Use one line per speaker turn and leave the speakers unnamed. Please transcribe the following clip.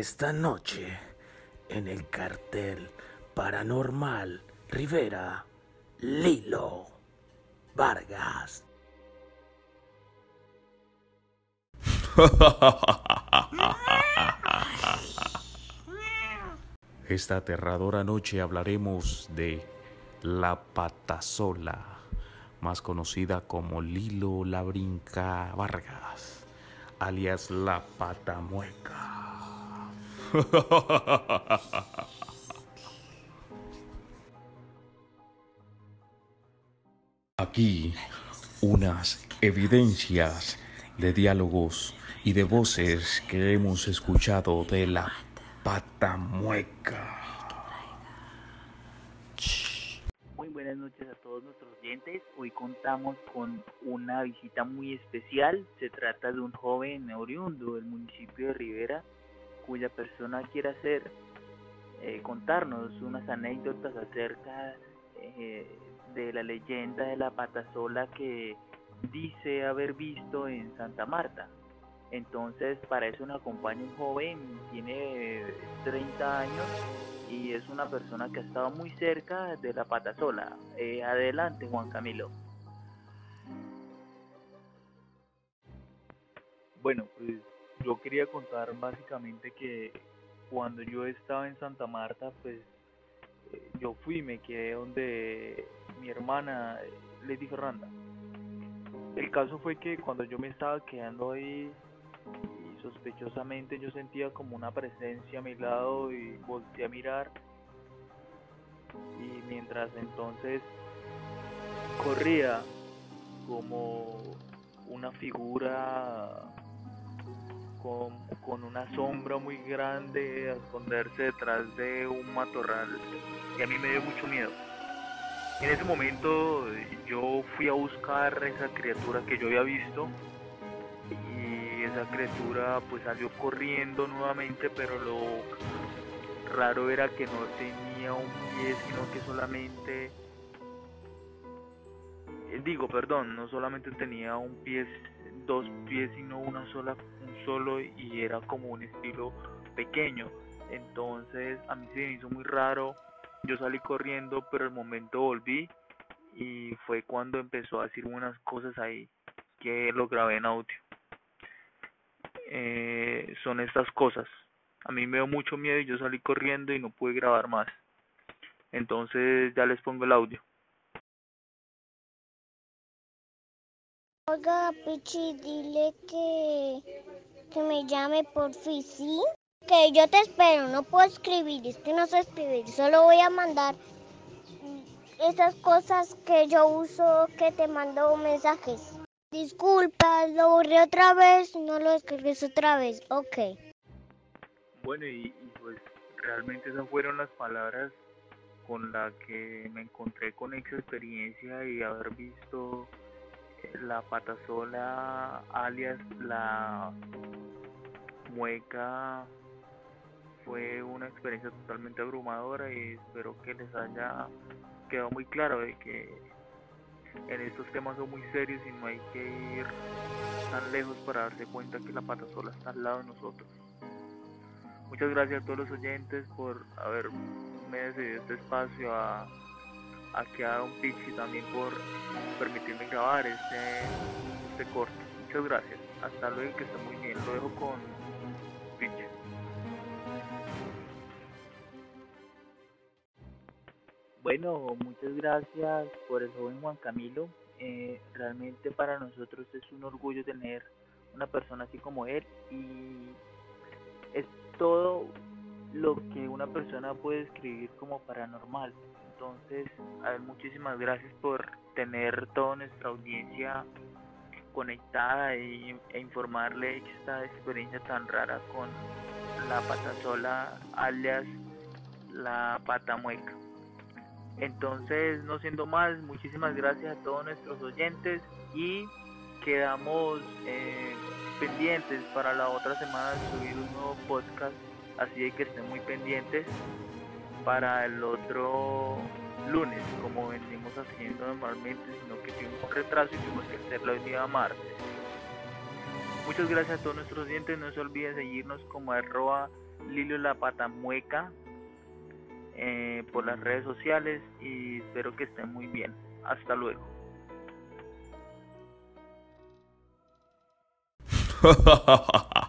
Esta noche, en el cartel paranormal Rivera, Lilo Vargas.
Esta aterradora noche hablaremos de la patasola, más conocida como Lilo la Brinca Vargas, alias la patamueca. Aquí unas evidencias de diálogos y de voces que hemos escuchado de la patamueca.
Muy buenas noches a todos nuestros oyentes. Hoy contamos con una visita muy especial. Se trata de un joven oriundo del municipio de Rivera, cuya persona quiere hacer eh, contarnos unas anécdotas acerca eh, de la leyenda de la patasola que dice haber visto en Santa Marta. Entonces, para eso nos acompaña un joven, tiene 30 años y es una persona que ha estado muy cerca de la patasola. Eh, adelante, Juan Camilo.
Bueno, pues yo quería contar básicamente que cuando yo estaba en Santa Marta, pues eh, yo fui me quedé donde mi hermana Lady Ferranda. El caso fue que cuando yo me estaba quedando ahí y sospechosamente yo sentía como una presencia a mi lado y volteé a mirar y mientras entonces corría como una figura con, una sombra muy grande a esconderse detrás de un matorral y a mí me dio mucho miedo. En ese momento yo fui a buscar esa criatura que yo había visto y esa criatura pues salió corriendo nuevamente pero lo raro era que no tenía un pie sino que solamente eh, digo perdón no solamente tenía un pie dos pies sino una sola solo y era como un estilo pequeño entonces a mí se me hizo muy raro yo salí corriendo, pero el momento volví y fue cuando empezó a decir unas cosas ahí que lo grabé en audio. Eh, son estas cosas. A mí me dio mucho miedo y yo salí corriendo y no pude grabar más. Entonces ya les pongo el audio.
Oiga, Pichi, dile que, llame por fin, ¿sí? Que yo te espero, no puedo escribir, es que no sé escribir, solo voy a mandar esas cosas que yo uso que te mando mensajes. Disculpa, lo borré otra vez, no lo escribes otra vez, ok.
Bueno, y, y pues realmente esas fueron las palabras con las que me encontré con esa experiencia y haber visto la patasola alias la mueca fue una experiencia totalmente abrumadora y espero que les haya quedado muy claro de que en estos temas son muy serios y no hay que ir tan lejos para darse cuenta que la pata sola está al lado de nosotros. Muchas gracias a todos los oyentes por haberme cedido este espacio a, a que haga un pitch y también por permitirme grabar este, este corto. Muchas gracias. Hasta luego, que esté muy bien. Lo dejo con
Bueno, muchas gracias por el joven Juan Camilo. Eh, realmente para nosotros es un orgullo tener una persona así como él y es todo lo que una persona puede escribir como paranormal. Entonces, a ver, muchísimas gracias por tener toda nuestra audiencia conectada y, e informarle esta experiencia tan rara con la patasola alias la pata mueca. Entonces, no siendo más, muchísimas gracias a todos nuestros oyentes y quedamos eh, pendientes para la otra semana subir un nuevo podcast, así que estén muy pendientes para el otro lunes, como venimos haciendo normalmente, sino que tuvimos un retraso y tuvimos que hacerlo el día martes. Muchas gracias a todos nuestros oyentes, no se olviden seguirnos como arroba
Lilio la Pata Mueca eh, por las redes sociales y espero que estén muy bien. Hasta luego.